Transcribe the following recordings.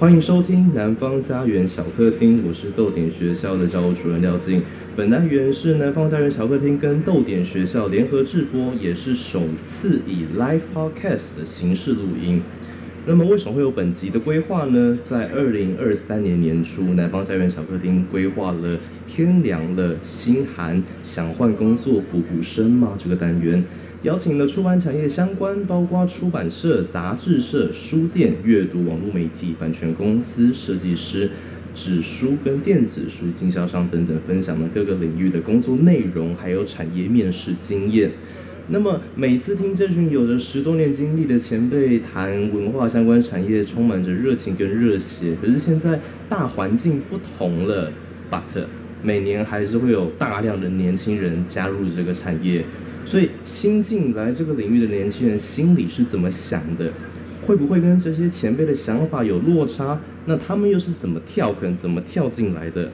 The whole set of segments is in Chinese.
欢迎收听南方家园小客厅，我是逗点学校的教务主任廖静。本单元是南方家园小客厅跟逗点学校联合制播，也是首次以 live podcast 的形式录音。那么为什么会有本集的规划呢？在二零二三年年初，南方家园小客厅规划了“天凉了，心寒，想换工作补补身吗”这个单元。邀请了出版产业相关，包括出版社、杂志社、书店、阅读网络媒体、版权公司、设计师、纸书跟电子书经销商等等，分享了各个领域的工作内容，还有产业面试经验。那么每次听这群有着十多年经历的前辈谈文化相关产业，充满着热情跟热血。可是现在大环境不同了，but 每年还是会有大量的年轻人加入这个产业。所以新进来这个领域的年轻人心里是怎么想的？会不会跟这些前辈的想法有落差？那他们又是怎么跳坑、怎么跳进来的？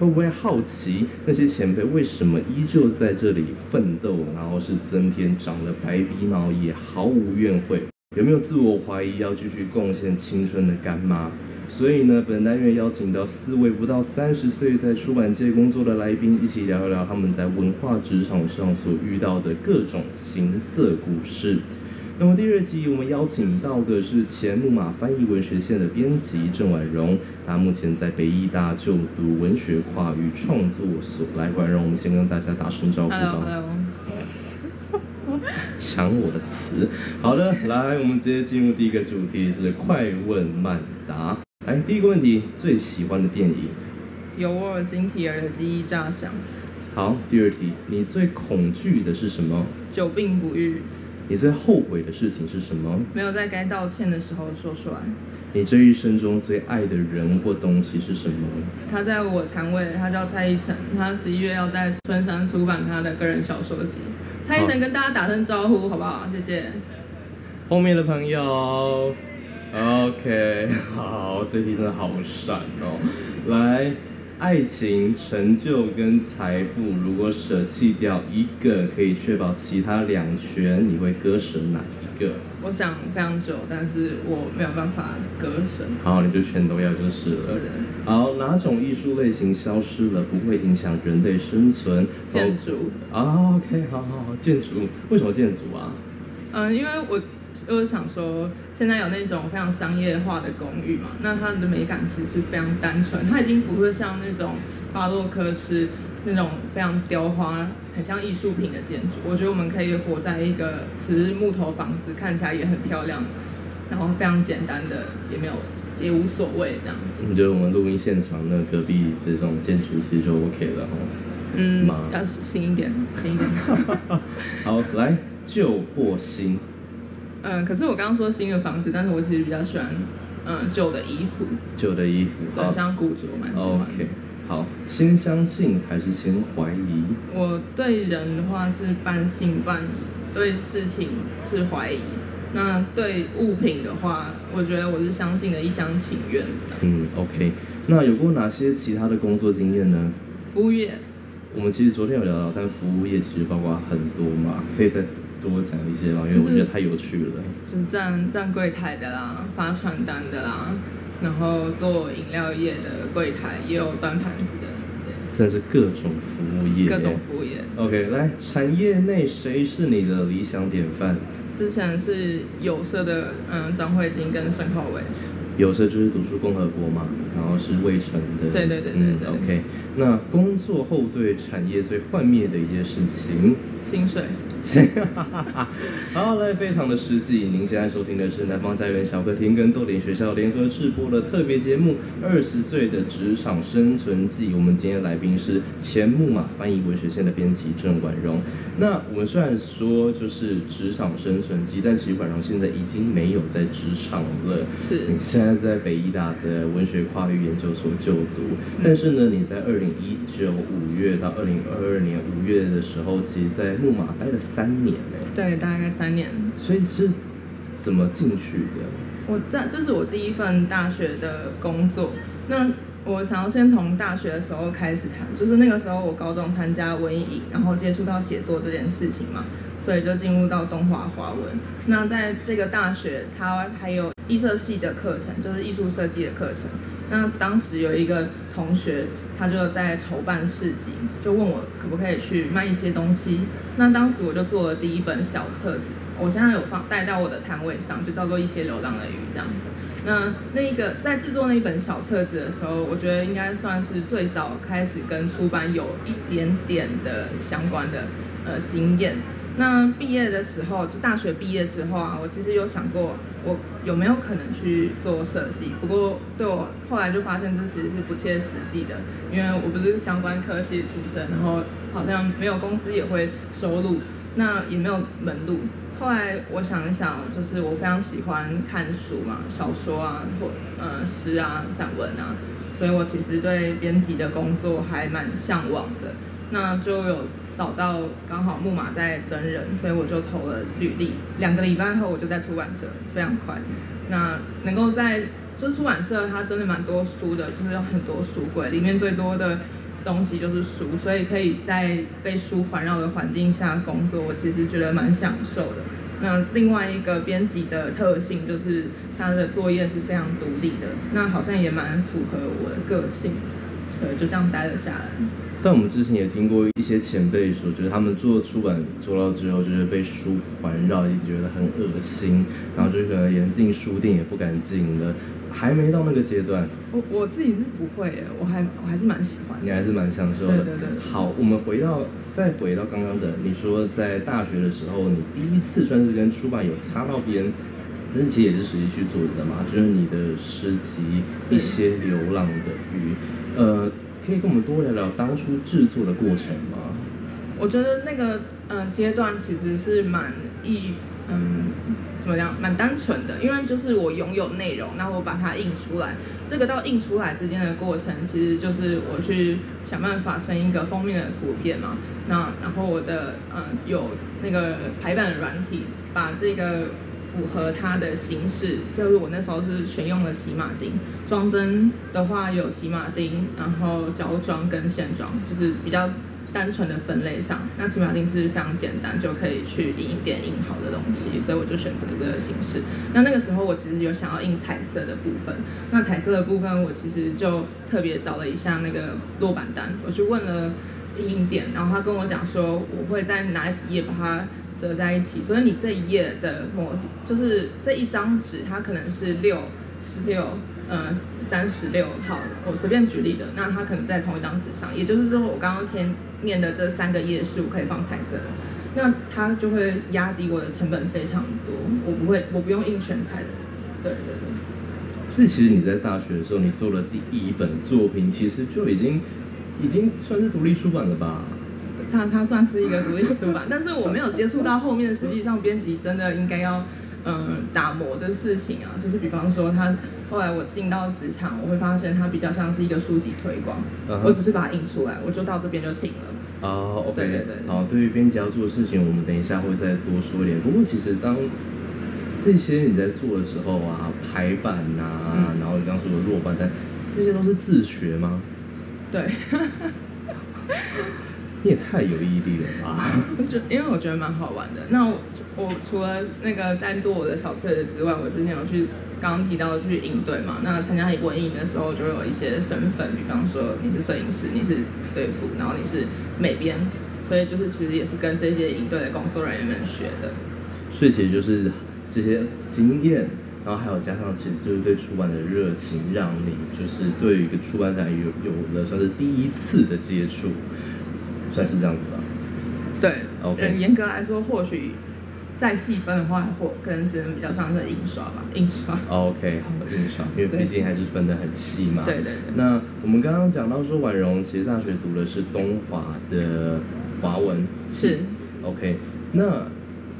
会不会好奇那些前辈为什么依旧在这里奋斗，然后是增添长了白鼻毛也毫无怨悔？有没有自我怀疑要继续贡献青春的干妈？所以呢，本单元邀请到四位不到三十岁在出版界工作的来宾，一起聊一聊他们在文化职场上所遇到的各种形色故事。那么第二集我们邀请到的是前木马翻译文学线的编辑郑婉容，她目前在北艺大就读文学跨域创作所。来，婉容，我们先跟大家打声招呼吧。Hello, hello. 抢我的词。好的，来，我们直接进入第一个主题是快问慢答。来，第一个问题，最喜欢的电影？尤沃尔金提尔的记忆炸响。好，第二题，你最恐惧的是什么？久病不愈。你最后悔的事情是什么？没有在该道歉的时候说出来。你这一生中最爱的人或东西是什么？他在我摊位，他叫蔡依晨，他十一月要在春山出版他的个人小说集。蔡依晨跟大家打声招呼好不好？谢谢。后面的朋友。OK，好，这题真的好闪哦。来，爱情、成就跟财富，如果舍弃掉一个，可以确保其他两全，你会割舍哪一个？我想非常久，但是我没有办法割舍。好，你就全都要就是了。是的。好，哪种艺术类型消失了不会影响人类生存？建筑。啊，OK，好好好，建筑。为什么建筑啊？嗯，因为我。就是想说，现在有那种非常商业化的公寓嘛，那它的美感其实是非常单纯，它已经不会像那种巴洛克式那种非常雕花、很像艺术品的建筑。我觉得我们可以活在一个只是木头房子，看起来也很漂亮，然后非常简单的，也没有也无所谓这样子。你觉得我们录音现场那隔壁这种建筑其实就 OK 了哈？嗯，要新一点，新一点。好，来旧或新。嗯，可是我刚刚说新的房子，但是我其实比较喜欢，嗯，旧的衣服。旧的衣服，对，像古着，蛮喜欢。OK，好，先相信还是先怀疑？我对人的话是半信半疑，对事情是怀疑。那对物品的话，我觉得我是相信的一厢情愿。嗯，OK，那有过哪些其他的工作经验呢？服务业。我们其实昨天有聊到，但服务业其实包括很多嘛，可以再。多讲一些嘛，因为我觉得太有趣了。就是站站柜台的啦，发传单的啦，然后做饮料业的柜台，也有端盘子的。真的是各种服务业。各种服务业。OK，来，产业内谁是你的理想典范？之前是有色的，嗯，张慧晶跟沈浩伟。有色就是读书共和国嘛，然后是魏晨的。对对对对对。嗯，OK，那工作后对产业最幻灭的一件事情？薪水。好嘞，非常的实际。您现在收听的是南方家园小客厅跟豆点学校联合制播的特别节目《二十岁的职场生存记》。我们今天来宾是前木马翻译文学线的编辑郑婉容。那我们虽然说就是职场生存记，但其实婉容现在已经没有在职场了。是。你现在在北医大的文学跨域研究所就读，但是呢，你在二零一九五月到二零二二年五月的时候，其实在木马待了。三年嘞，对，大概三年。所以是怎么进去的？我在这是我第一份大学的工作。那我想要先从大学的时候开始谈，就是那个时候我高中参加文艺营，然后接触到写作这件事情嘛，所以就进入到东华华文。那在这个大学，它还有艺设系的课程，就是艺术设计的课程。那当时有一个同学，他就在筹办市集，就问我可不可以去卖一些东西。那当时我就做了第一本小册子，我现在有放带到我的摊位上，就叫做《一些流浪的鱼》这样子。那那一个在制作那一本小册子的时候，我觉得应该算是最早开始跟出版有一点点的相关的呃经验。那毕业的时候，就大学毕业之后啊，我其实有想过我有没有可能去做设计，不过对我后来就发现这其实是不切实际的，因为我不是相关科系出身，然后好像没有公司也会收录，那也没有门路。后来我想一想，就是我非常喜欢看书嘛，小说啊，或呃诗啊、散文啊，所以我其实对编辑的工作还蛮向往的。那就有找到刚好木马在征人，所以我就投了履历。两个礼拜后，我就在出版社，非常快。那能够在就出版社，它真的蛮多书的，就是有很多书柜，里面最多的。东西就是书，所以可以在被书环绕的环境下工作，我其实觉得蛮享受的。那另外一个编辑的特性就是他的作业是非常独立的，那好像也蛮符合我的个性，对，就这样待了下来。但我们之前也听过一些前辈说，就是他们做出版做到之后，就是被书环绕，一直觉得很恶心，然后就可能连进书店也不敢进了。还没到那个阶段，我我自己是不会耶，我还我还是蛮喜欢，你还是蛮享受的。对对对。好，我们回到再回到刚刚的，你说在大学的时候，你第一次算是跟出版有擦到边，但是其实也是实际去做的嘛，就是你的诗集《一些流浪的鱼》，呃，可以跟我们多聊聊当初制作的过程吗？我觉得那个嗯、阶段其实是蛮一嗯。怎么样？蛮单纯的，因为就是我拥有内容，那我把它印出来。这个到印出来之间的过程，其实就是我去想办法生一个封面的图片嘛。那然后我的嗯有那个排版的软体，把这个符合它的形式，就是我那时候是选用了骑马丁装帧的话，有骑马丁，然后胶装跟线装，就是比较。单纯的分类上，那骑马丁是非常简单，就可以去印点印好的东西，所以我就选择这个形式。那那个时候我其实有想要印彩色的部分，那彩色的部分我其实就特别找了一下那个落版单，我去问了印店，然后他跟我讲说，我会在哪几页把它折在一起，所以你这一页的模，就是这一张纸它可能是六十六。嗯，三十六号，我随便举例的，那它可能在同一张纸上，也就是说，我刚刚填念的这三个页数可以放彩色的，那它就会压低我的成本非常多，我不会，我不用印全彩的，对对对。所以其实你在大学的时候，你做了第一本作品，其实就已经已经算是独立出版了吧？它它算是一个独立出版，但是我没有接触到后面，实际上编辑真的应该要嗯打磨的事情啊，就是比方说他。后来我进到职场，我会发现它比较像是一个书籍推广，uh huh. 我只是把它印出来，我就到这边就停了。哦、uh，OK，对对对。好，对于编辑要做的事情，我们等一下会再多说一点。不过其实当这些你在做的时候啊，排版啊，嗯、然后你刚说的落版单，这些都是自学吗？对。你也太有毅力了吧！就因为我觉得蛮好玩的。那我，我除了那个在做我的小册子之外，我之前有去。刚刚提到的去应对嘛，那参加文艺的时候就有一些身份，比方说你是摄影师，你是队服，然后你是美编，所以就是其实也是跟这些应对的工作人员们学的。所以其实就是这些经验，然后还有加上其实就是对出版的热情，让你就是对于一个出版产业有有了算是第一次的接触，算是这样子吧？对，OK。严格来说，或许。再细分的话，或可能只能比较像是印刷吧，印刷。OK，好，印刷，因为毕竟还是分得很细嘛。对对对。那我们刚刚讲到说，婉容其实大学读的是东华的华文。是。OK，那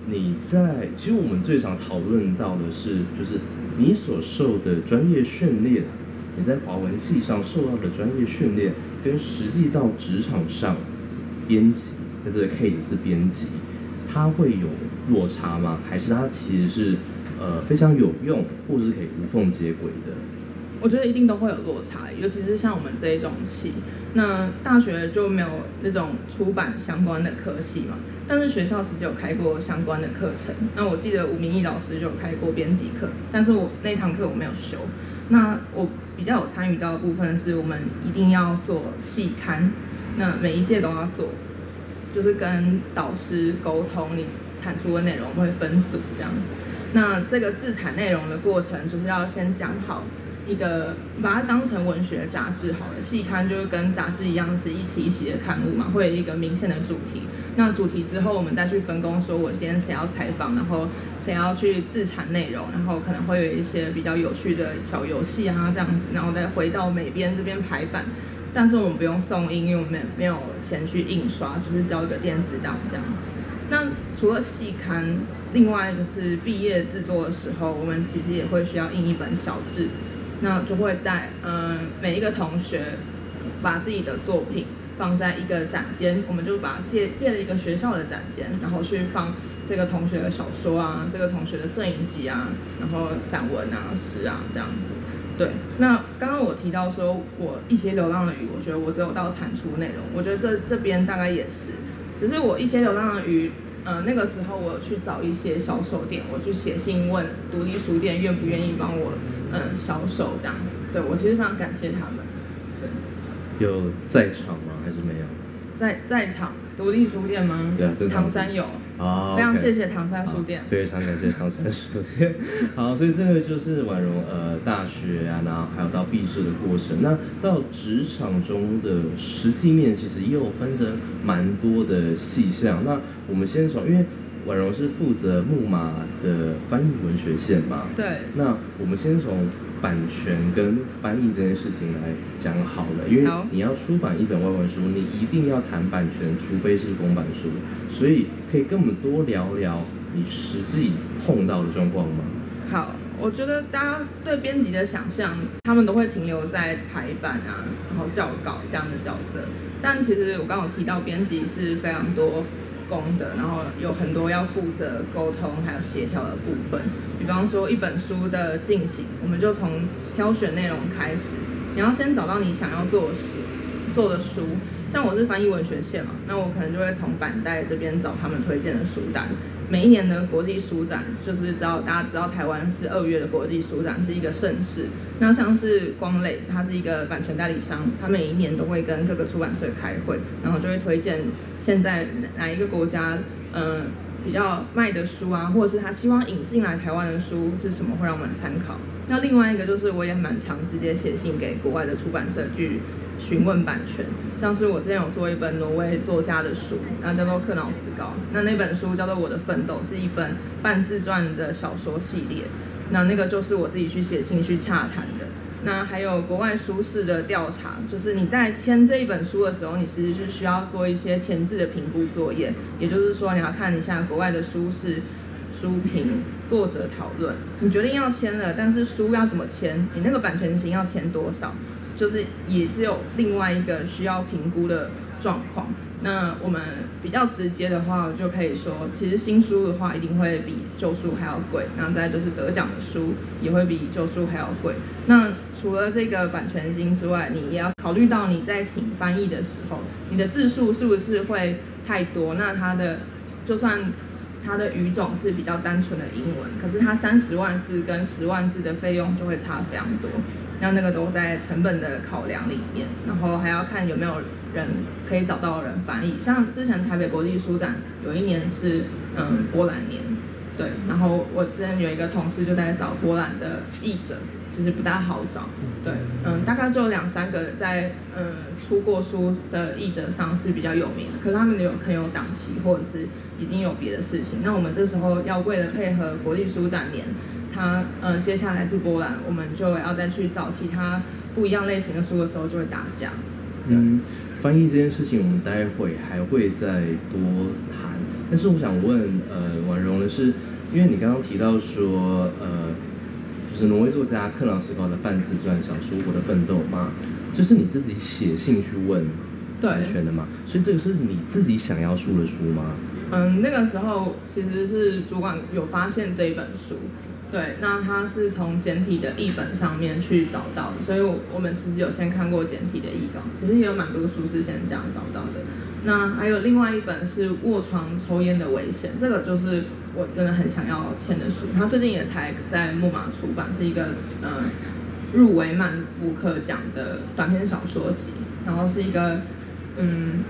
你在其实我们最常讨论到的是，就是你所受的专业训练，你在华文系上受到的专业训练，跟实际到职场上编辑，在这个 case 是编辑。它会有落差吗？还是它其实是呃非常有用，或者是可以无缝接轨的？我觉得一定都会有落差，尤其是像我们这一种系，那大学就没有那种出版相关的科系嘛，但是学校其实有开过相关的课程。那我记得吴明义老师就有开过编辑课，但是我那堂课我没有修。那我比较有参与到的部分是我们一定要做系刊，那每一届都要做，就是跟导师沟通你产出的内容，会分组这样子。那这个自产内容的过程，就是要先讲好。一个把它当成文学杂志好了，细刊就是跟杂志一样，是一期一期的刊物嘛，会有一个明显的主题。那主题之后，我们再去分工，说我今天谁要采访，然后谁要去自产内容，然后可能会有一些比较有趣的小游戏啊这样子，然后再回到美编这边排版。但是我们不用送印，因为我们没有钱去印刷，就是交一个电子档这样子。那除了细刊，另外就是毕业制作的时候，我们其实也会需要印一本小志。那就会带嗯每一个同学把自己的作品放在一个展间，我们就把借借了一个学校的展间，然后去放这个同学的小说啊，这个同学的摄影集啊，然后散文啊、诗啊这样子。对，那刚刚我提到说我一些流浪的鱼，我觉得我只有到产出内容，我觉得这这边大概也是，只是我一些流浪的鱼。嗯、呃，那个时候我去找一些销售店，我去写信问独立书店愿不愿意帮我嗯销售这样子。对，我其实非常感谢他们。对，有在场吗？还是没有？在在场，独立书店吗？对啊，唐山有。好，非常谢谢唐山书店，非常感谢唐山书店。好，所以这个就是婉容呃大学啊，然后还有到毕设的过程。那到职场中的实际面，其实也有分成蛮多的细项。那我们先从，因为婉容是负责木马的翻译文学线嘛，对。那我们先从。版权跟翻译这件事情来讲好了，因为你要出版一本外文书，你一定要谈版权，除非是公版书。所以可以跟我们多聊聊你实际碰到的状况吗？好，我觉得大家对编辑的想象，他们都会停留在排版啊，然后校稿这样的角色。但其实我刚刚有提到，编辑是非常多。功的，然后有很多要负责沟通还有协调的部分。比方说一本书的进行，我们就从挑选内容开始。你要先找到你想要做的书，做的书。像我是翻译文学线嘛，那我可能就会从板带这边找他们推荐的书单。每一年的国际书展，就是知道大家知道台湾是二月的国际书展是一个盛事。那像是光磊，它是一个版权代理商，他每一年都会跟各个出版社开会，然后就会推荐。现在哪一个国家，嗯、比较卖的书啊，或者是他希望引进来台湾的书是什么，会让我们参考。那另外一个就是，我也蛮常直接写信给国外的出版社去询问版权。像是我之前有做一本挪威作家的书，然后叫做克劳斯高，那那本书叫做《我的奋斗》，是一本半自传的小说系列。那那个就是我自己去写信去洽谈的。那还有国外书市的调查，就是你在签这一本书的时候，你其实是需要做一些前置的评估作业，也就是说你要看一下国外的书市、书评、作者讨论，你决定要签了，但是书要怎么签，你那个版权金要签多少，就是也是有另外一个需要评估的状况。那我们比较直接的话，就可以说，其实新书的话一定会比旧书还要贵，然后再就是得奖的书也会比旧书还要贵。那除了这个版权金之外，你也要考虑到你在请翻译的时候，你的字数是不是会太多？那它的就算它的语种是比较单纯的英文，可是它三十万字跟十万字的费用就会差非常多。那那个都在成本的考量里面，然后还要看有没有人可以找到人翻译。像之前台北国际书展有一年是嗯波兰年，对，然后我之前有一个同事就在找波兰的译者，其实不大好找，对，嗯，大概就两三个在嗯出过书的译者上是比较有名的，可是他们有可能有档期或者是已经有别的事情。那我们这时候要为了配合国际书展年。他嗯，接下来是波兰，我们就要再去找其他不一样类型的书的时候，就会打架。嗯，翻译这件事情，我们待会还会再多谈。但是我想问，呃，婉容的是，因为你刚刚提到说，呃，就是挪威作家克朗斯高的半自传小说《我的奋斗》嘛，就是你自己写信去问版权的嘛？所以这个是你自己想要出的书吗？嗯，那个时候其实是主管有发现这一本书。对，那它是从简体的译本上面去找到的，所以我我们其实有先看过简体的译稿，其实也有蛮多书是先这样找到的。那还有另外一本是《卧床抽烟的危险》，这个就是我真的很想要签的书，它最近也才在木马出版，是一个嗯、入围曼布克奖的短篇小说集，然后是一个嗯。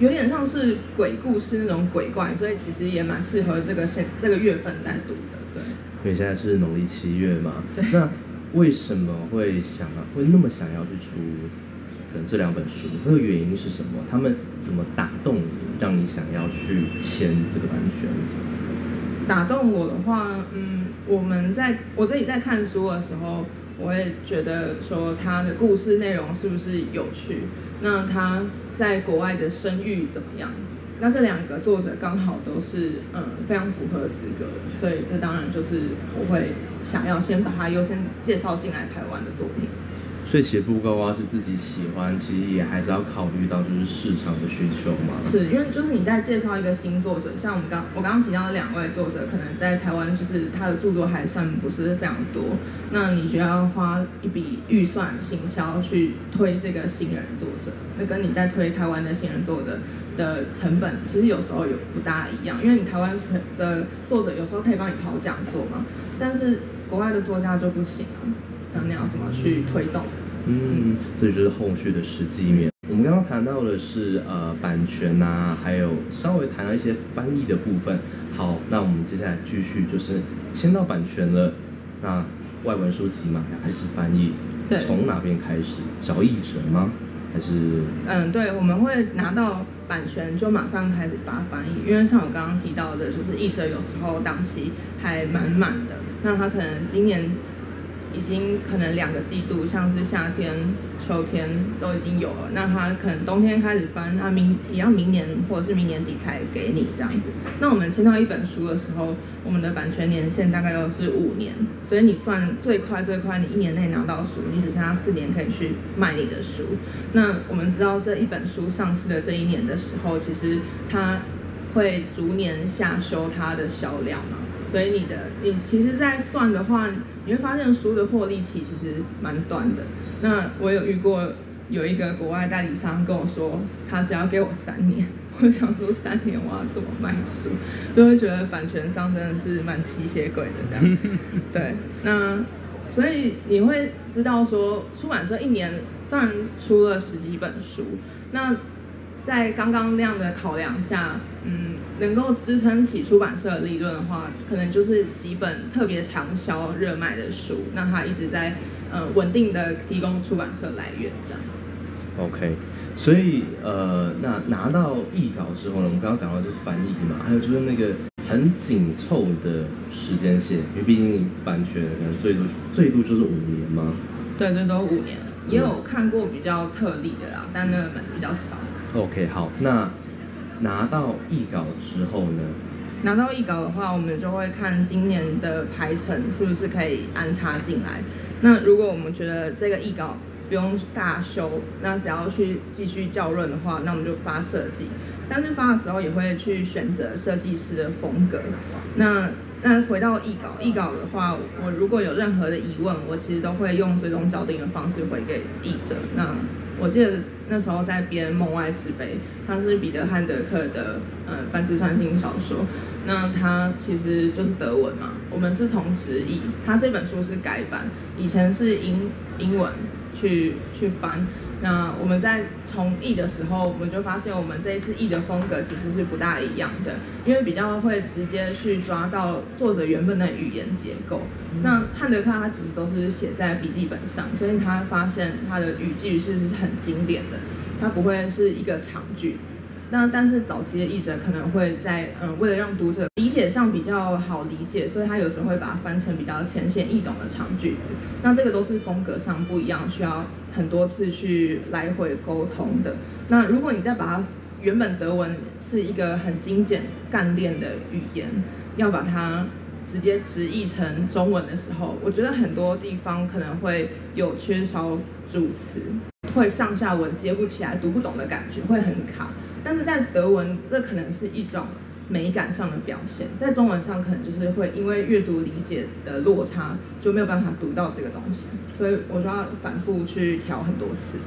有点像是鬼故事那种鬼怪，所以其实也蛮适合这个现这个月份来读的，对。因为现在是农历七月嘛，对。那为什么会想啊，会那么想要去出可能这两本书？那个原因是什么？他们怎么打动你，让你想要去签这个版权？打动我的话，嗯，我们在我自己在看书的时候，我也觉得说他的故事内容是不是有趣？那他。在国外的声誉怎么样？那这两个作者刚好都是嗯非常符合资格的，所以这当然就是我会想要先把它优先介绍进来台湾的作品。所以写布告啊是自己喜欢，其实也还是要考虑到就是市场的需求嘛。是因为就是你在介绍一个新作者，像我们刚我刚刚提到的两位作者，可能在台湾就是他的著作还算不是非常多，那你就要花一笔预算行销去推这个新人作者，那跟你在推台湾的新人作者的成本，其实有时候有不大一样，因为你台湾的作者有时候可以帮你跑讲座嘛，但是国外的作家就不行啊。那你要怎么去推动？嗯，这就是后续的实际面。我们刚刚谈到的是呃版权啊，还有稍微谈到一些翻译的部分。好，那我们接下来继续就是签到版权了，那外文书籍嘛，还是翻译？对。从哪边开始？找译者吗？还是？嗯，对，我们会拿到版权就马上开始发翻译，因为像我刚刚提到的，就是译者有时候档期还满满的，那他可能今年。已经可能两个季度，像是夏天、秋天都已经有了，那他可能冬天开始翻，那明也要明年或者是明年底才给你这样子。那我们签到一本书的时候，我们的版权年限大概都是五年，所以你算最快最快，你一年内拿到书，你只剩下四年可以去卖你的书。那我们知道这一本书上市的这一年的时候，其实它会逐年下修它的销量嘛。所以你的你其实，在算的话，你会发现书的获利期其实蛮短的。那我有遇过有一个国外代理商跟我说，他只要给我三年，我想说三年我要怎么卖书，就会觉得版权商真的是蛮吸血鬼的这样。对，那所以你会知道说，出版社一年虽然出了十几本书，那。在刚刚那样的考量下，嗯，能够支撑起出版社的利润的话，可能就是几本特别畅销热卖的书，那它一直在呃稳定的提供出版社来源这样。OK，所以呃，那拿到译稿之后呢，我们刚刚讲到就是翻译嘛，还有就是那个很紧凑的时间线，因为毕竟版权可能最多最多就是五年嘛。对，最多五年，也有看过比较特例的啦，但那个本比较少。OK，好，那拿到译稿之后呢？拿到译稿的话，我们就会看今年的排程是不是可以安插进来。那如果我们觉得这个译稿不用大修，那只要去继续校润的话，那我们就发设计。但是发的时候也会去选择设计师的风格。那那回到译稿，译稿的话，我如果有任何的疑问，我其实都会用最终校订的方式回给译者。那我记得那时候在编《梦外之碑》，它是彼得汉德克的呃半自传性小说。那它其实就是德文嘛，我们是从直译，它这本书是改版，以前是英英文去去翻。那我们在从译的时候，我们就发现我们这一次译的风格其实是不大一样的，因为比较会直接去抓到作者原本的语言结构。那汉德克他其实都是写在笔记本上，所以他发现他的语句是是很经典的，他不会是一个长句子。那但是早期的译者可能会在嗯，为了让读者理解上比较好理解，所以他有时候会把它翻成比较浅显易懂的长句子。那这个都是风格上不一样，需要很多次去来回沟通的。那如果你再把它原本德文是一个很精简干练的语言，要把它直接直译成中文的时候，我觉得很多地方可能会有缺少主词，会上下文接不起来，读不懂的感觉会很卡。但是在德文，这可能是一种美感上的表现，在中文上可能就是会因为阅读理解的落差，就没有办法读到这个东西，所以我就要反复去调很多次。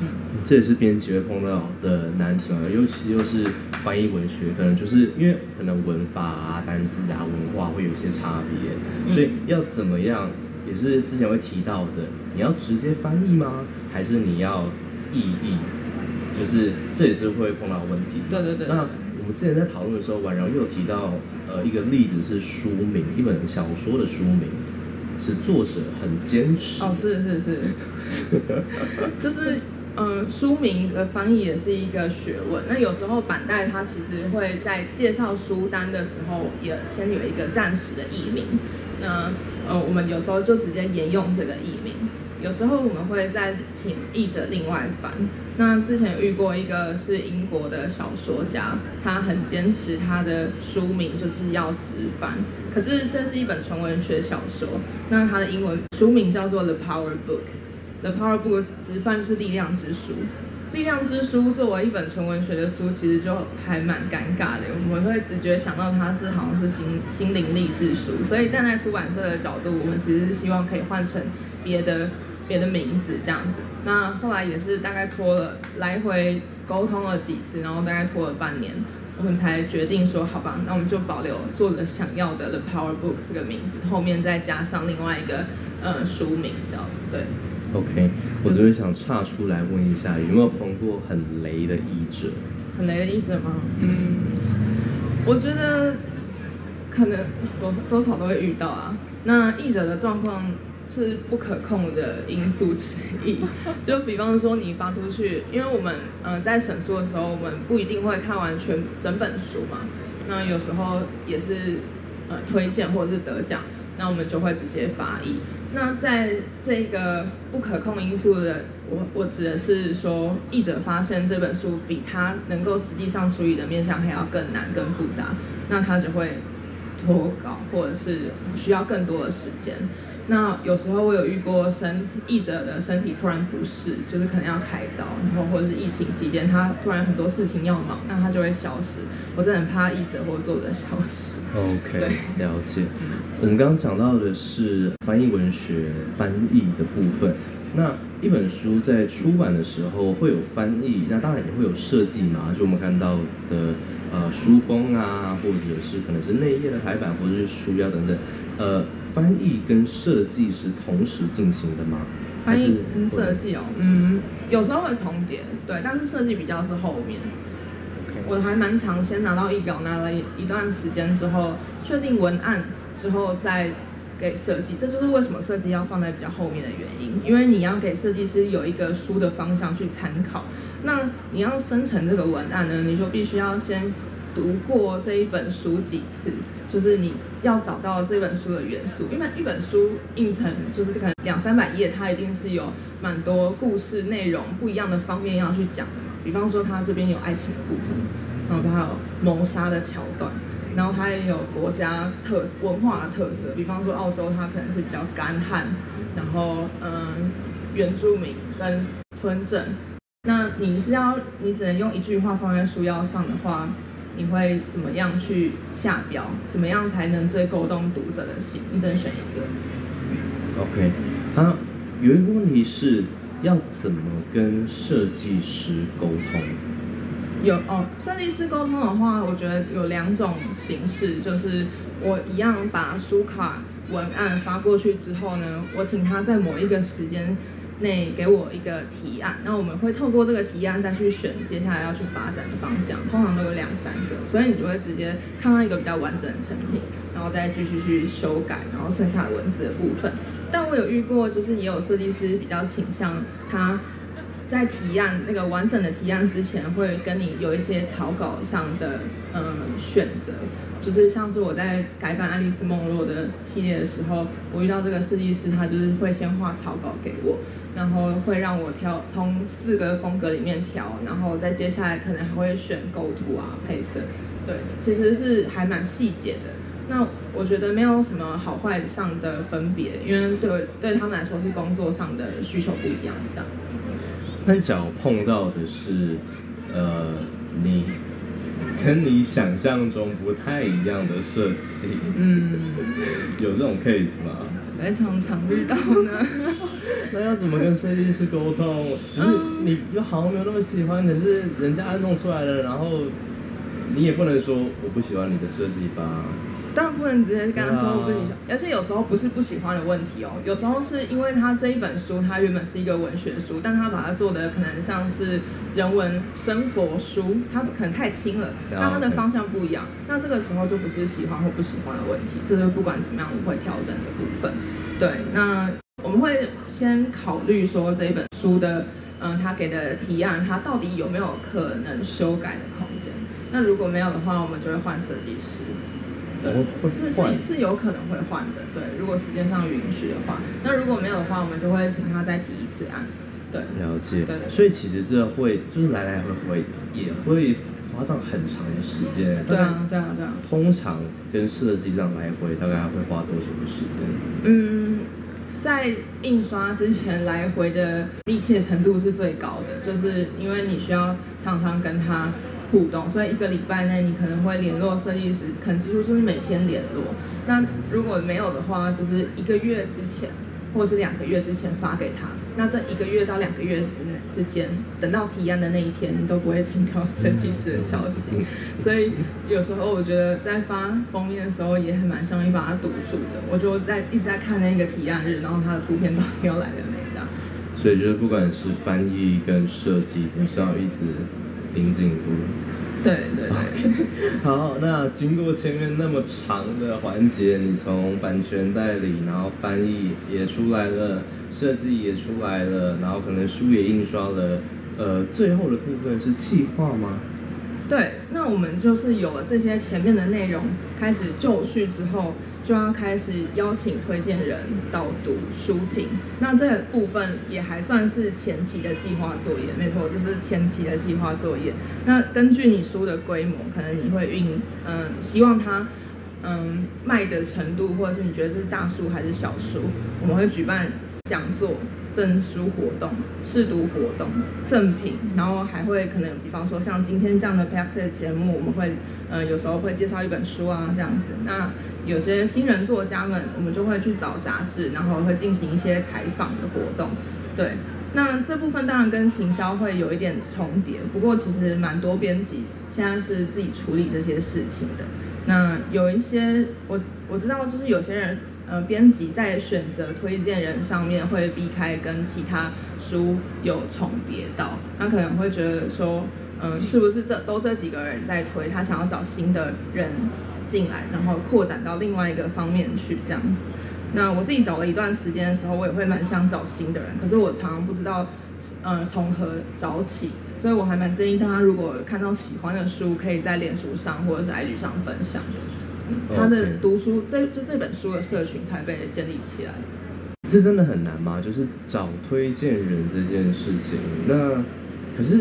嗯，这也是编辑会碰到的难题嘛，尤其又是翻译文学，可能就是因为可能文法啊、单字啊、文化会有一些差别，所以要怎么样，也是之前会提到的，你要直接翻译吗？还是你要意译？就是这也是会碰到问题。对对对，那我们之前在讨论的时候，婉柔又有提到，呃，一个例子是书名，一本小说的书名，是作者很坚持。哦，是是是，就是嗯、呃，书名的翻译也是一个学问。那有时候板带它其实会在介绍书单的时候，也先有一个暂时的译名。那呃，我们有时候就直接沿用这个译名。有时候我们会再请译者另外翻。那之前遇过一个是英国的小说家，他很坚持他的书名就是要直翻。可是这是一本纯文学小说，那他的英文书名叫做《The Power Book》。《The Power Book》直翻是《力量之书》。《力量之书》作为一本纯文学的书，其实就还蛮尴尬的。我们会直觉想到它是好像是心心灵励志书，所以站在出版社的角度，我们其实是希望可以换成别的。别的名字这样子，那后来也是大概拖了来回沟通了几次，然后大概拖了半年，我们才决定说好吧，那我们就保留作者想要的 The Power Book 这个名字，后面再加上另外一个呃书名这样，对。OK，我这边想岔出来问一下，有没有碰过很雷的译者？很雷的译者吗？嗯，我觉得可能多多少都会遇到啊。那译者的状况。是不可控的因素之一，就比方说你发出去，因为我们嗯、呃、在审书的时候，我们不一定会看完全整本书嘛，那有时候也是呃推荐或者是得奖，那我们就会直接发译。那在这个不可控因素的，我我指的是说，译者发现这本书比他能够实际上处理的面向还要更难、更复杂，那他就会拖稿，或者是需要更多的时间。那有时候我有遇过身体译者的身体突然不适，就是可能要开刀，然后或者是疫情期间他突然很多事情要忙，那他就会消失。我真的很怕译者或作者消失。OK，对了解。我们刚刚讲到的是翻译文学翻译的部分。那一本书在出版的时候会有翻译，那当然也会有设计嘛，就我们看到的呃书封啊，或者是可能是内页的排版，或者是书腰等等，呃。翻译跟设计是同时进行的吗？翻译跟设计哦，嗯，有时候会重叠，对，但是设计比较是后面。我还蛮常先拿到译稿，拿了一段时间之后，确定文案之后再给设计，这就是为什么设计要放在比较后面的原因，因为你要给设计师有一个书的方向去参考。那你要生成这个文案呢，你就必须要先读过这一本书几次。就是你要找到这本书的元素，因为一本书印成就是可能两三百页，它一定是有蛮多故事内容不一样的方面要去讲的嘛。比方说，它这边有爱情的部分，然后它有谋杀的桥段，然后它也有国家特文化的特色。比方说，澳洲它可能是比较干旱，然后嗯，原住民跟村镇。那你是要你只能用一句话放在书腰上的话。你会怎么样去下标？怎么样才能最勾动读者的心？你只能选一个。OK，啊，有一个问题是要怎么跟设计师沟通？有哦，设计师沟通的话，我觉得有两种形式，就是我一样把书卡文案发过去之后呢，我请他在某一个时间。内给我一个提案，那我们会透过这个提案再去选接下来要去发展的方向，通常都有两三个，所以你就会直接看到一个比较完整的成品，然后再继续去修改，然后剩下文字的部分。但我有遇过，就是也有设计师比较倾向他在提案那个完整的提案之前，会跟你有一些草稿上的嗯选择。就是上次我在改版《爱丽丝梦露》的系列的时候，我遇到这个设计师，他就是会先画草稿给我，然后会让我挑从四个风格里面挑，然后再接下来可能还会选构图啊、配色，对，其实是还蛮细节的。那我觉得没有什么好坏上的分别，因为对对他们来说是工作上的需求不一样，这样。那假如碰到的是，呃，你。跟你想象中不太一样的设计。嗯，有这种 case 吗？非常常遇到呢。那要怎么跟设计师沟通？就是你又好像没有那么喜欢，可是人家弄出来了，然后你也不能说我不喜欢你的设计吧。当然不能直接跟他说我不喜欢，而且有时候不是不喜欢的问题哦，有时候是因为他这一本书，它原本是一个文学书，但他把它做的可能像是人文生活书，它可能太轻了，那它的方向不一样，那这个时候就不是喜欢或不喜欢的问题，这就不管怎么样我会调整的部分。对，那我们会先考虑说这一本书的，嗯，他给的提案，它到底有没有可能修改的空间？那如果没有的话，我们就会换设计师。对，是是是有可能会换的，对，如果时间上允许的话。那如果没有的话，我们就会请他再提一次案。对，了解。对，对，对，所以其实这会就是来来回回也会花上很长的时间。对啊，对啊，对啊。通常跟设计这样来回大概会花多久的时间？嗯，在印刷之前来回的密切程度是最高的，就是因为你需要常常跟他。互动，所以一个礼拜内你可能会联络设计师，可能几乎就是每天联络。那如果没有的话，就是一个月之前，或是两个月之前发给他。那这一个月到两个月之之间，等到提案的那一天，你都不会听到设计师的消息。所以有时候我觉得在发封面的时候，也很蛮像一把它堵住的。我就在一直在看那个提案日，然后他的图片到底又来了没这样。所以就是不管是翻译跟设计，都是要一直。盯进步，对对对。Okay. 好，那经过前面那么长的环节，你从版权代理，然后翻译也出来了，设计也出来了，然后可能书也印刷了，呃，最后的部分是企划吗？对，那我们就是有了这些前面的内容，开始就绪之后。就要开始邀请推荐人导读书评，那这个部分也还算是前期的计划作业，没错，就是前期的计划作业。那根据你书的规模，可能你会运，嗯，希望它，嗯，卖的程度，或者是你觉得这是大书还是小书，我们会举办讲座、赠书活动、试读活动、赠品，然后还会可能，比方说像今天这样的 podcast 节目，我们会，嗯，有时候会介绍一本书啊，这样子。那有些新人作家们，我们就会去找杂志，然后会进行一些采访的活动。对，那这部分当然跟行销会有一点重叠，不过其实蛮多编辑现在是自己处理这些事情的。那有一些我我知道，就是有些人呃，编辑在选择推荐人上面会避开跟其他书有重叠到，他可能会觉得说，嗯、是不是这都这几个人在推，他想要找新的人。进来，然后扩展到另外一个方面去，这样子。那我自己找了一段时间的时候，我也会蛮想找新的人，可是我常常不知道，嗯，从何找起。所以我还蛮建议大家，如果看到喜欢的书，可以在脸书上或者是 IG 上分享。嗯，他的读书这就这本书的社群才被建立起来。这真的很难吗？就是找推荐人这件事情。那可是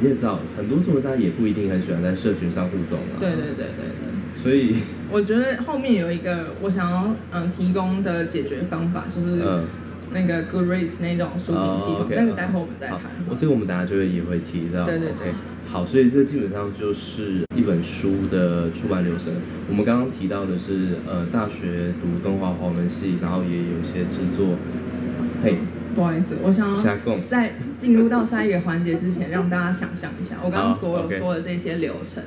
你也知道，很多作家也不一定很喜欢在社群上互动啊。对对对对对。所以 我觉得后面有一个我想要嗯提供的解决方法，就是那个 Goodreads 那种书评系统，那个待会我们再谈。我这个我们等下就会也会提到。对对对。好，所以这基本上就是一本书的出版流程。我们刚刚提到的是呃大学读动画华文系，然后也有一些制作。嘿，不好意思，我想要在进入到下一个环节之前，让大家想象一下我刚刚所有说的这些流程。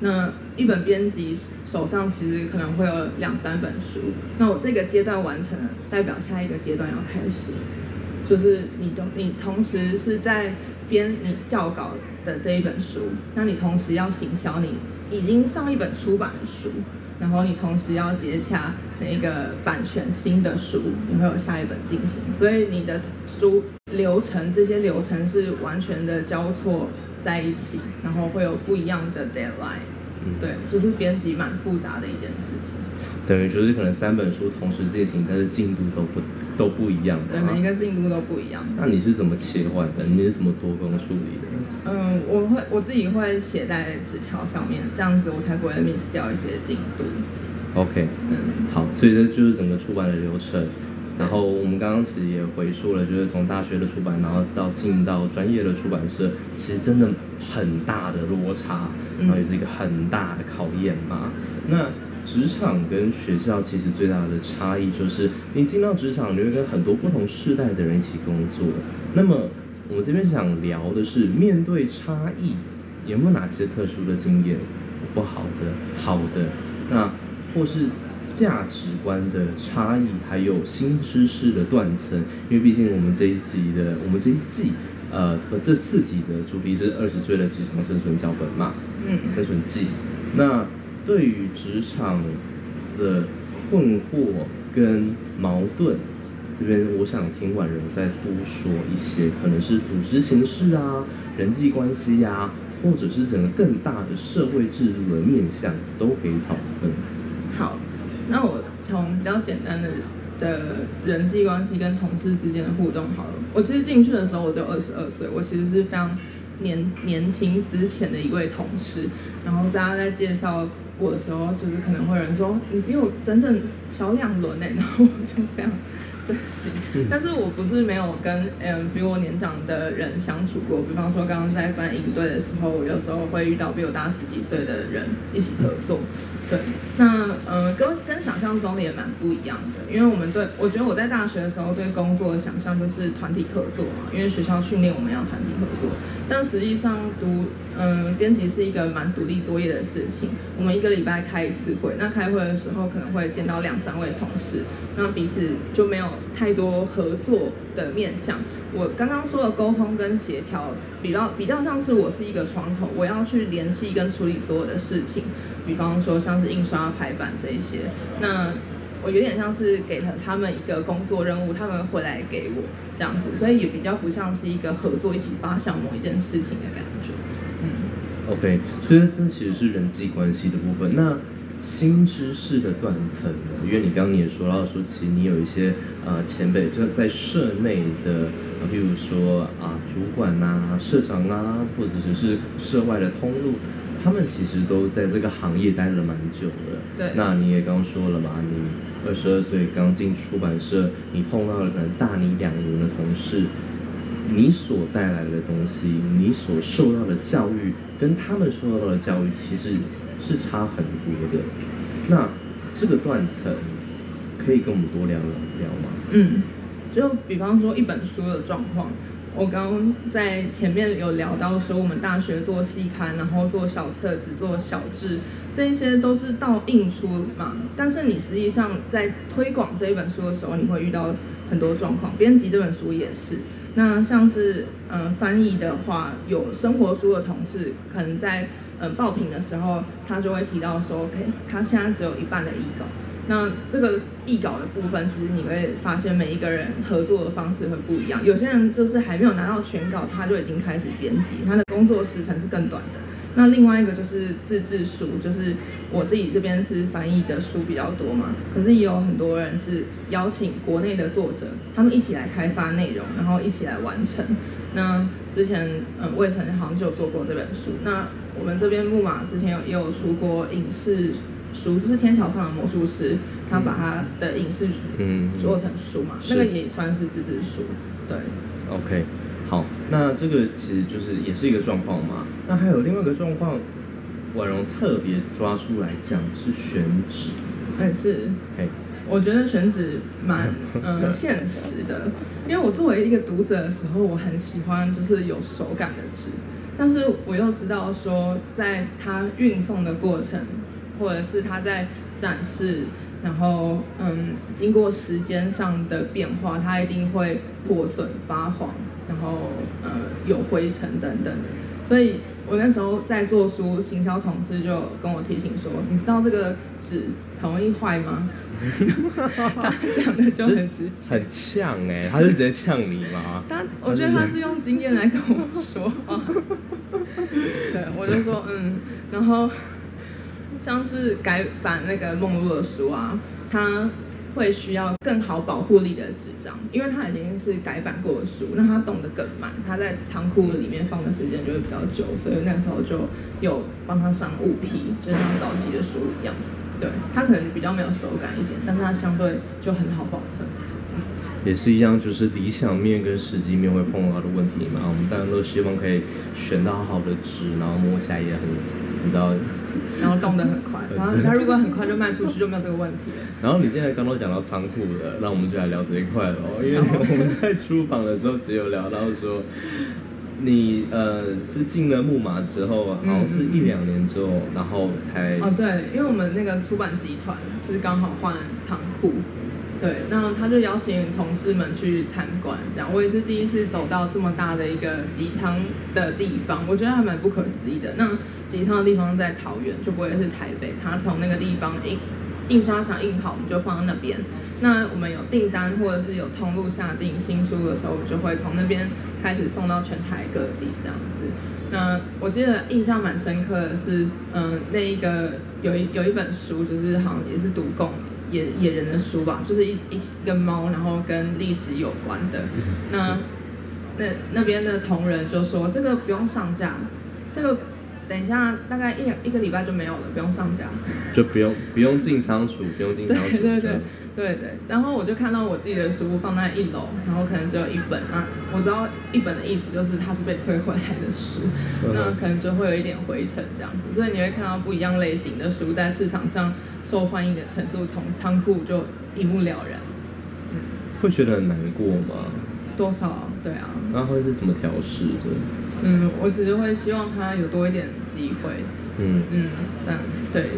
那一本编辑手上其实可能会有两三本书，那我这个阶段完成了，代表下一个阶段要开始，就是你同你同时是在编你校稿的这一本书，那你同时要行销你已经上一本出版的书，然后你同时要接洽那个版权新的书，你会有下一本进行，所以你的书流程这些流程是完全的交错。在一起，然后会有不一样的 deadline，嗯，对，就是编辑蛮复杂的一件事情。等于就是可能三本书同时进行，但是进度都不都不一样的。对，每一个进度都不一样。那你是怎么切换的？你是怎么多工处理的？嗯，我会我自己会写在纸条上面，这样子我才不会 miss 掉一些进度。OK，嗯，好，所以这就是整个出版的流程。然后我们刚刚其实也回溯了，就是从大学的出版，然后到进到专业的出版社，其实真的很大的落差，然后也是一个很大的考验嘛。那职场跟学校其实最大的差异就是，你进到职场，你会跟很多不同世代的人一起工作。那么我们这边想聊的是，面对差异，有没有哪些特殊的经验？不好的、好的，那或是价值观的差异，还有新知识的断层。因为毕竟我们这一集的，我们这一季，呃，这四集的主题是二十岁的职场生存脚本嘛，嗯，生存记。那对于职场的困惑跟矛盾，这边我想听婉柔再多说一些，可能是组织形式啊、人际关系呀、啊。或者是整个更大的社会制度的面向都可以讨论。好，那我从比较简单的的人际关系跟同事之间的互动好了。我其实进去的时候我就二十二岁，我其实是非常年年轻之前的一位同事。然后大家在介绍我的时候，就是可能会有人说你比我整整小两轮呢，然后我就非常震惊。但是我不是没有跟 嗯比我年长的人相处过，比方说刚刚在办营队的时候，我有时候会遇到比我大十几岁的人一起合作。对，那呃跟跟想象中的也蛮不一样的，因为我们对我觉得我在大学的时候对工作的想象就是团体合作嘛，因为学校训练我们要团体合作，但实际上读嗯编辑是一个蛮独立作业的事情，我们一个礼拜开一次会，那开会的时候可能会见到两三位同事，那彼此就没有太多合作的面向。我刚刚说的沟通跟协调，比较比较像是我是一个窗口，我要去联系跟处理所有的事情，比方说像是印刷排版这一些，那我有点像是给了他们一个工作任务，他们回来给我这样子，所以也比较不像是一个合作一起发想某一件事情的感觉。嗯，OK，所以这其实是人际关系的部分。那新知识的断层呢？因为你刚刚也说到说，其实你有一些呃前辈就在社内的，比如说啊主管呐、啊、社长啊，或者是是社外的通路，他们其实都在这个行业待了蛮久了。对。那你也刚说了嘛，你二十二岁刚进出版社，你碰到了可能大你两轮的同事，你所带来的东西，你所受到的教育，跟他们受到的教育，其实。是差很多的，那这个断层可以跟我们多聊聊吗？嗯，就比方说一本书的状况，我刚刚在前面有聊到说，我们大学做期刊，然后做小册子、做小志，这一些都是到印出嘛。但是你实际上在推广这一本书的时候，你会遇到很多状况。编辑这本书也是，那像是嗯、翻译的话，有生活书的同事可能在。嗯，报品的时候，他就会提到说，OK，他现在只有一半的译稿。那这个译稿的部分，其实你会发现每一个人合作的方式会不一样。有些人就是还没有拿到全稿，他就已经开始编辑，他的工作时程是更短的。那另外一个就是自制书，就是我自己这边是翻译的书比较多嘛，可是也有很多人是邀请国内的作者，他们一起来开发内容，然后一起来完成。那之前嗯，魏晨好像就有做过这本书。那我们这边木马之前有也有出过影视书，就是《天桥上的魔术师》，他把他的影视嗯做成书嘛，那个也算是自制书。对，OK，好，那这个其实就是也是一个状况嘛。那还有另外一个状况，婉容特别抓出来讲是选址，但是，嘿，我觉得选址蛮嗯 现实的，因为我作为一个读者的时候，我很喜欢就是有手感的纸。但是我又知道说，在它运送的过程，或者是它在展示，然后嗯，经过时间上的变化，它一定会破损、发黄，然后呃有灰尘等等的。所以我那时候在做书，行销同事就跟我提醒说：“你知道这个纸很容易坏吗？”他讲的就很直接，很呛哎、欸，他是直接呛你吗？但，我觉得他是用经验来跟我说话。对，我就说嗯，然后像是改版那个梦露的书啊，它会需要更好保护力的纸张，因为它已经是改版过的书，那它动得更慢，它在仓库里面放的时间就会比较久，所以那时候就有帮他上物皮，就像早期的书一样。对，它可能比较没有手感一点，但是它相对就很好保存。也是一样，就是理想面跟实际面会碰到的问题嘛。我们当然都希望可以选到好的纸，然后摸起来也很，你知道，然后动得很快，然后他如果很快就卖出去，就没有这个问题了。然后你现在刚刚讲到仓库的，那我们就来聊这一块了，因为我们在出访的时候只有聊到说。你呃是进了木马之后，好像是一两年之后，嗯、然后才哦对，因为我们那个出版集团是刚好换仓库，对，那他就邀请同事们去参观，这样我也是第一次走到这么大的一个集仓的地方，我觉得还蛮不可思议的。那集仓的地方在桃园，就不会是台北，他从那个地方印印刷厂印好，我们就放在那边。那我们有订单或者是有通路下订新书的时候，我们就会从那边开始送到全台各地这样子。那我记得印象蛮深刻的是，嗯，那一个有一有一本书，就是好像也是独贡野野人的书吧，就是一一一个猫，然后跟历史有关的。那那那边的同仁就说，这个不用上架，这个。等一下，大概一两一个礼拜就没有了，不用上架，就不用不用进仓储，不用进仓储。对对对对对。然后我就看到我自己的书放在一楼，然后可能只有一本啊。我知道一本的意思就是它是被推回来的书，那可能就会有一点灰尘这样子。所以你会看到不一样类型的书在市场上受欢迎的程度，从仓库就一目了然。嗯，会觉得很难过吗？多少？对啊。那会是怎么调试的？嗯，我只是会希望他有多一点机会。嗯嗯，嗯，对。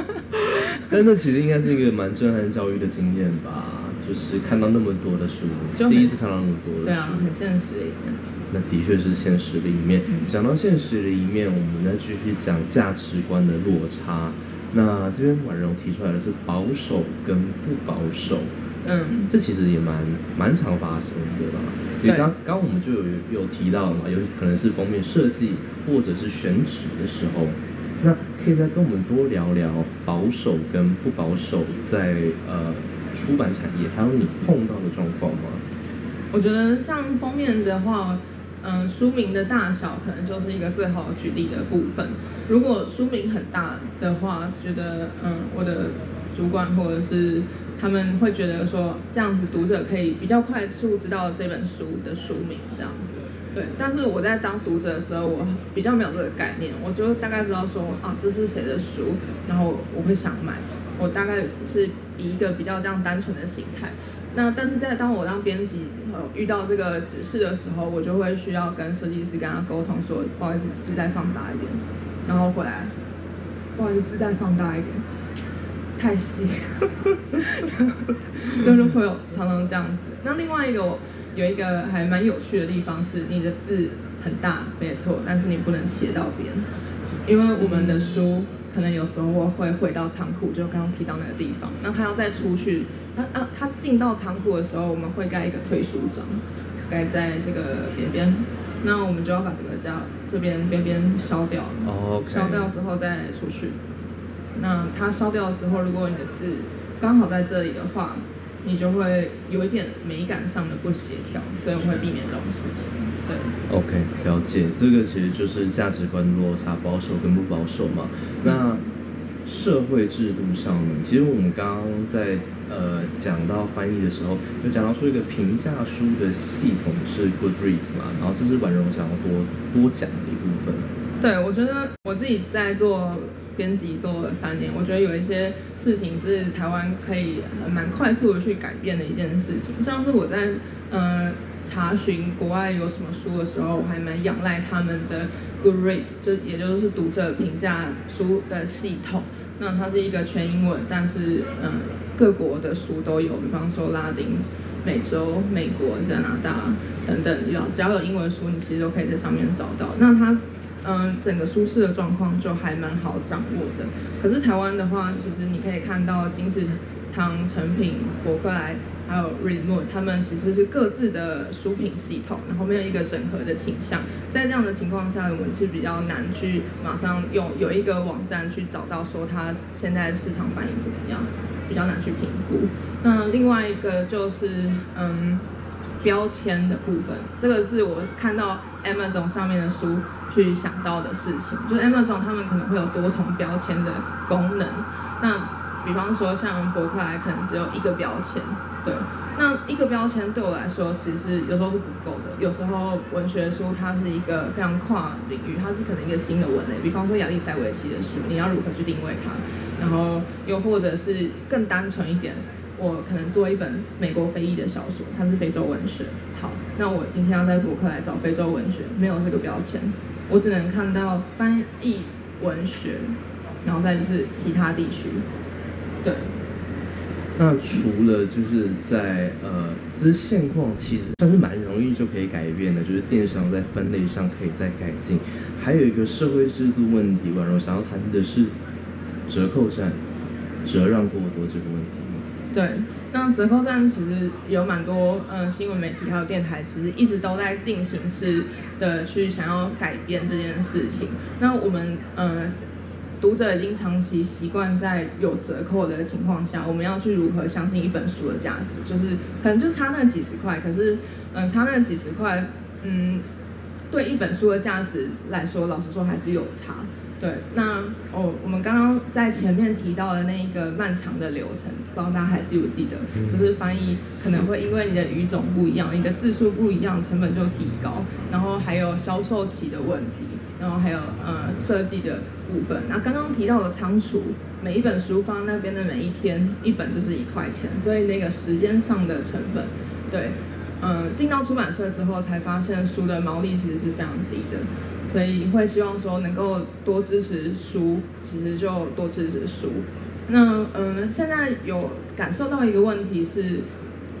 但那其实应该是一个蛮震撼教育的经验吧，就是看到那么多的书，就第一次看到那么多的书。对啊，很现实的一面。那的确是现实的一面。讲、嗯、到现实的一面，我们再继续讲价值观的落差。那这边婉容提出来的是保守跟不保守。嗯，这其实也蛮蛮常发生的吧？对，刚刚我们就有有提到嘛，有可能是封面设计或者是选址的时候，那可以再跟我们多聊聊保守跟不保守在呃出版产业，还有你碰到的状况吗？我觉得像封面的话，嗯、呃，书名的大小可能就是一个最好的举例的部分。如果书名很大的话，觉得嗯，我的主管或者是。他们会觉得说，这样子读者可以比较快速知道这本书的书名这样子，对。但是我在当读者的时候，我比较没有这个概念，我就大概知道说啊，这是谁的书，然后我会想买。我大概是以一个比较这样单纯的心态。那但是在当我当编辑呃遇到这个指示的时候，我就会需要跟设计师跟他沟通说，不好意思，字再放大一点，然后回来，不好意思，字再放大一点。太细，就是会有常常这样子。那另外一个有一个还蛮有趣的地方是，你的字很大，没错，但是你不能切到边，因为我们的书可能有时候会回到仓库，就刚刚提到那个地方。那他要再出去，他啊他进到仓库的时候，我们会盖一个退书章，盖在这个边边。那我们就要把这个家这边边边烧掉，烧掉之后再出去。那它烧掉的时候，如果你的字刚好在这里的话，你就会有一点美感上的不协调，所以我会避免这种事情。对，OK，了解。这个其实就是价值观落差，保守跟不保守嘛。那社会制度上呢，其实我们刚刚在呃讲到翻译的时候，就讲到说一个评价书的系统是 Goodreads 嘛，然后这是婉容想要多多讲的一部分。对，我觉得我自己在做。编辑做了三年，我觉得有一些事情是台湾可以蛮快速的去改变的一件事情。像是我在呃查询国外有什么书的时候，我还蛮仰赖他们的 Goodreads，就也就是读者评价书的系统。那它是一个全英文，但是嗯、各国的书都有，比方说拉丁美洲、美国、加拿大等等，要只要有英文书，你其实都可以在上面找到。那它。嗯，整个舒适的状况就还蛮好掌握的。可是台湾的话，其实你可以看到金石堂、诚品、博客来，还有 Readmoo，他们其实是各自的书品系统，然后没有一个整合的倾向。在这样的情况下，我们是比较难去马上用有一个网站去找到说它现在市场反应怎么样，比较难去评估。那另外一个就是嗯，标签的部分，这个是我看到 Amazon 上面的书。去想到的事情，就是 Amazon 他们可能会有多重标签的功能。那比方说像博客来可能只有一个标签，对，那一个标签对我来说其实有时候是不够的。有时候文学书它是一个非常跨领域，它是可能一个新的文类，比方说亚历山维奇的书，你要如何去定位它？然后又或者是更单纯一点，我可能做一本美国非裔的小说，它是非洲文学。好，那我今天要在博客来找非洲文学，没有这个标签，我只能看到翻译文学。然后再就是其他地区，对。那除了就是在呃，就是现况其实算是蛮容易就可以改变的，就是电商在分类上可以再改进。还有一个社会制度问题，婉柔想要谈的是折扣战，折让过多这个问题。对，那折扣战其实有蛮多呃新闻媒体还有电台，其实一直都在进行式的去想要改变这件事情。那我们呃。读者已经长期习惯在有折扣的情况下，我们要去如何相信一本书的价值？就是可能就差那几十块，可是嗯，差那几十块，嗯，对一本书的价值来说，老实说还是有差。对，那哦，我们刚刚在前面提到的那一个漫长的流程，不知道大家还记不记得？就是翻译可能会因为你的语种不一样，你的字数不一样，成本就提高，然后还有销售期的问题。然后还有呃设计的部分，那刚刚提到的仓储，每一本书放那边的每一天，一本就是一块钱，所以那个时间上的成本，对，呃进到出版社之后才发现书的毛利其实是非常低的，所以会希望说能够多支持书，其实就多支持书。那嗯、现在有感受到一个问题是，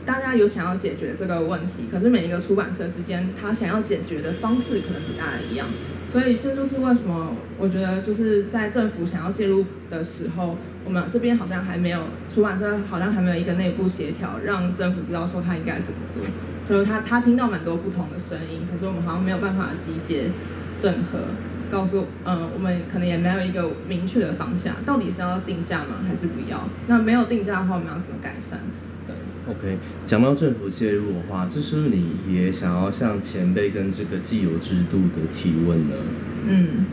大家有想要解决这个问题，可是每一个出版社之间，他想要解决的方式可能不大一样。所以这就是为什么我觉得就是在政府想要介入的时候，我们这边好像还没有出版社好像还没有一个内部协调，让政府知道说他应该怎么做。就是他他听到蛮多不同的声音，可是我们好像没有办法集结整合，告诉嗯我们可能也没有一个明确的方向，到底是要定价吗还是不要？那没有定价的话，我们要怎么改善？OK，讲到政府介入的话，这是不是你也想要向前辈跟这个既有制度的提问呢？嗯，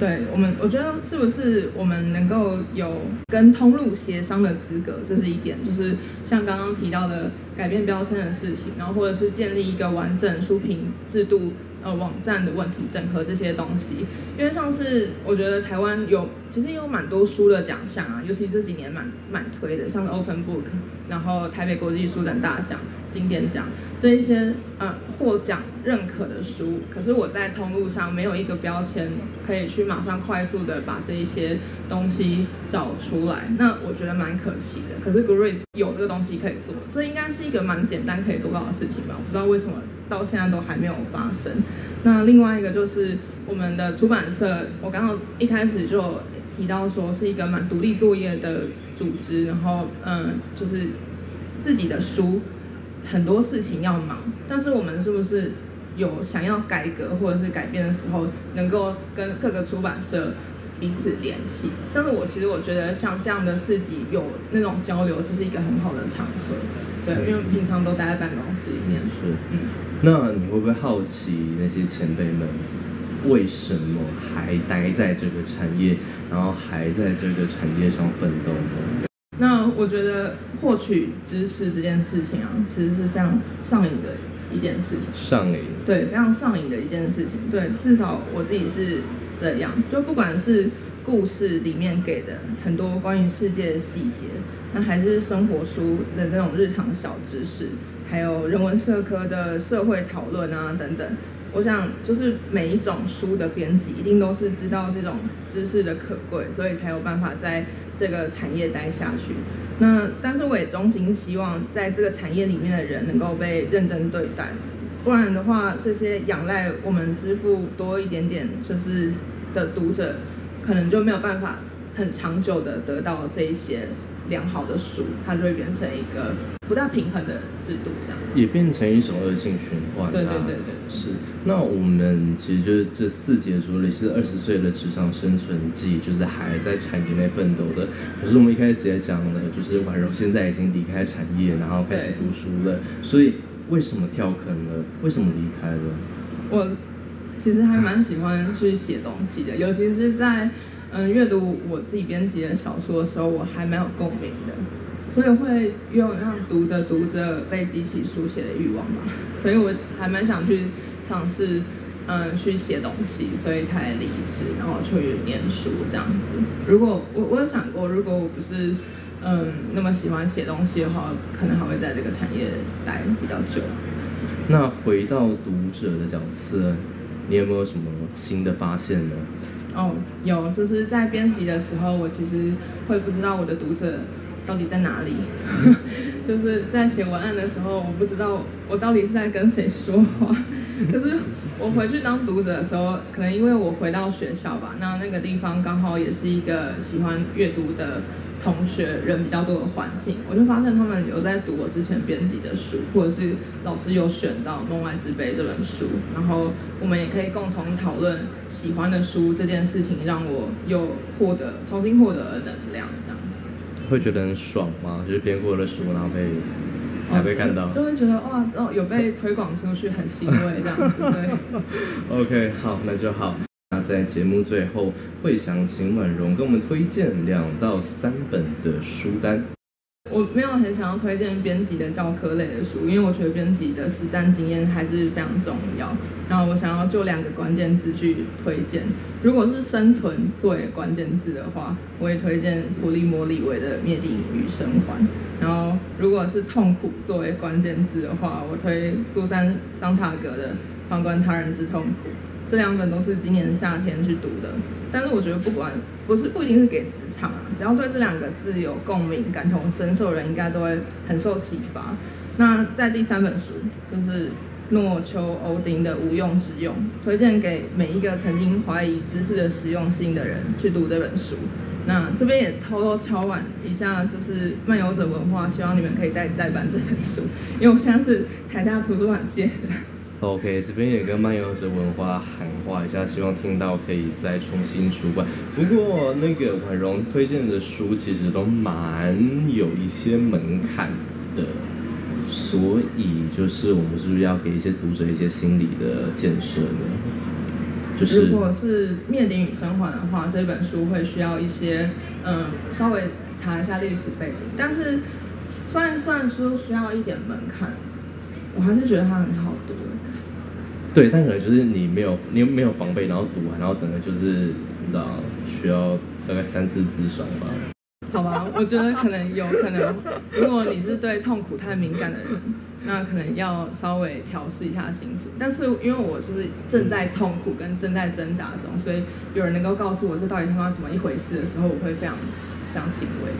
对我们，我觉得是不是我们能够有跟通路协商的资格，这是一点，就是像刚刚提到的改变标签的事情，然后或者是建立一个完整书评制度。呃，网站的问题，整合这些东西，因为像是我觉得台湾有，其实也有蛮多书的奖项啊，尤其这几年蛮蛮推的，像是 Open Book，然后台北国际书展大奖、经典奖这一些呃获奖认可的书，可是我在通路上没有一个标签可以去马上快速的把这一些东西找出来，那我觉得蛮可惜的。可是 Grace 有这个东西可以做，这应该是一个蛮简单可以做到的事情吧？我不知道为什么。到现在都还没有发生。那另外一个就是我们的出版社，我刚刚一开始就提到说是一个蛮独立作业的组织，然后嗯，就是自己的书很多事情要忙，但是我们是不是有想要改革或者是改变的时候，能够跟各个出版社彼此联系？像是我其实我觉得像这样的市集有那种交流，就是一个很好的场合。对，因为平常都待在办公室里面。是，嗯。那你会不会好奇那些前辈们为什么还待在这个产业，然后还在这个产业上奋斗呢？那我觉得获取知识这件事情啊，其实是非常上瘾的一件事情。上瘾。对，非常上瘾的一件事情。对，至少我自己是这样。就不管是故事里面给的很多关于世界的细节。那还是生活书的那种日常小知识，还有人文社科的社会讨论啊等等。我想，就是每一种书的编辑一定都是知道这种知识的可贵，所以才有办法在这个产业待下去。那但是我也衷心希望，在这个产业里面的人能够被认真对待，不然的话，这些仰赖我们支付多一点点就是的读者，可能就没有办法很长久的得到这一些。良好的书，它就会变成一个不大平衡的制度，这样也变成一种恶性循环。对对对对，是。那我们其实就是这四节书里是二十岁的职场生存记，就是还在产业内奋斗的。可是我们一开始也讲了，就是婉柔现在已经离开产业，然后开始读书了。所以为什么跳坑了？为什么离开了？我其实还蛮喜欢去写东西的，尤其是在。嗯，阅读我自己编辑的小说的时候，我还蛮有共鸣的，所以会有让读着读着被激起书写的欲望吧。所以我还蛮想去尝试，嗯，去写东西，所以才离职，然后去念书这样子。如果我我有想过，如果我不是嗯那么喜欢写东西的话，可能还会在这个产业待比较久。那回到读者的角色，你有没有什么新的发现呢？哦，有，就是在编辑的时候，我其实会不知道我的读者到底在哪里。就是在写文案的时候，我不知道我到底是在跟谁说话。可是我回去当读者的时候，可能因为我回到学校吧，那那个地方刚好也是一个喜欢阅读的。同学人比较多的环境，我就发现他们有在读我之前编辑的书，或者是老师有选到《梦外之杯》这本书，然后我们也可以共同讨论喜欢的书这件事情，让我又获得重新获得了能量，这样。会觉得很爽吗？就是编过的书，然后被还被看到，就会觉得哇，哦，有被推广出去，很欣慰这样子。对，OK，好，那就好。在节目最后，会想请婉容跟我们推荐两到三本的书单。我没有很想要推荐编辑的教科类的书，因为我觉得编辑的实战经验还是非常重要。然后我想要就两个关键字去推荐。如果是生存作为关键字的话，我也推荐普利摩里维的《灭顶与生还》。然后如果是痛苦作为关键字的话，我推苏珊桑塔格的《旁观他人之痛苦》。这两本都是今年夏天去读的，但是我觉得不管不是不一定是给职场啊，只要对这两个字有共鸣、感同身受的人，应该都会很受启发。那在第三本书就是诺秋欧丁的《无用之用》，推荐给每一个曾经怀疑知识的实用性的人去读这本书。那这边也偷偷敲碗一下，就是漫游者文化，希望你们可以再再版这本书，因为我现在是台大图书馆借的。OK，这边也跟漫游者文化喊话一下，希望听到可以再重新出版。不过那个婉容推荐的书其实都蛮有一些门槛的，所以就是我们是不是要给一些读者一些心理的建设呢？就是如果是《灭顶与生还》的话，这本书会需要一些嗯稍微查一下历史背景，但是虽然虽然说需要一点门槛，我还是觉得它很好读。对，但可能就是你没有，你没有防备，然后读完，然后整个就是你知道需要大概三次自爽吧。好吧，我觉得可能有可能，如果你是对痛苦太敏感的人，那可能要稍微调试一下心情。但是因为我就是正在痛苦跟正在挣扎中，所以有人能够告诉我这到底他妈怎么一回事的时候，我会非常非常欣慰。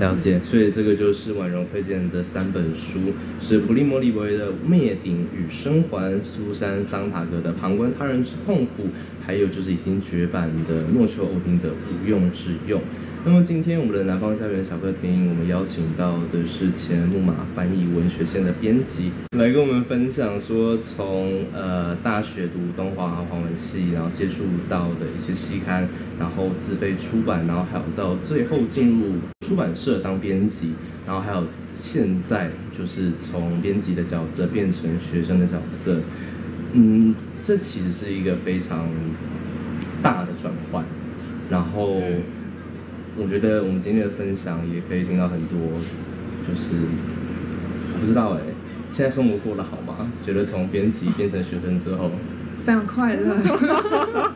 了解，所以这个就是婉容推荐的三本书，是普利莫里维的《灭顶与生还》，苏珊桑塔格的《旁观他人之痛苦》，还有就是已经绝版的诺丘欧丁的《无用之用》。那么今天我们的南方家园小客厅，我们邀请到的是前木马翻译文学线的编辑，来跟我们分享说，从呃大学读东华华文系，然后接触到的一些期刊，然后自费出版，然后还有到最后进入出版社当编辑，然后还有现在就是从编辑的角色变成学生的角色，嗯，这其实是一个非常大的转换，然后。我觉得我们今天的分享也可以听到很多，就是不知道哎，现在生活过得好吗？觉得从编辑变成学生之后，非常快乐。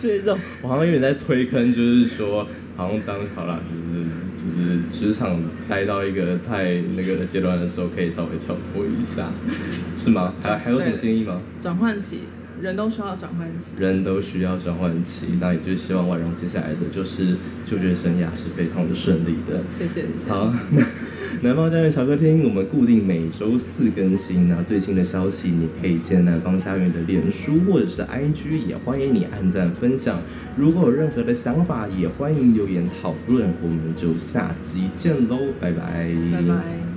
这种我好像有点在推坑，就是说好像当好了，就是就是职场待到一个太那个的阶段的时候，可以稍微跳脱一下，是吗？还还有什么建议吗？转换期。人都需要转换期，人都需要转换期，那也就希望婉容接下来的就是就业生涯是非常的顺利的。谢谢，谢谢。好，南方家园小客厅，我们固定每周四更新。那最新的消息，你可以见南方家园的脸书或者是 IG，也欢迎你按赞分享。如果有任何的想法，也欢迎留言讨论。我们就下集见喽，拜拜。拜拜。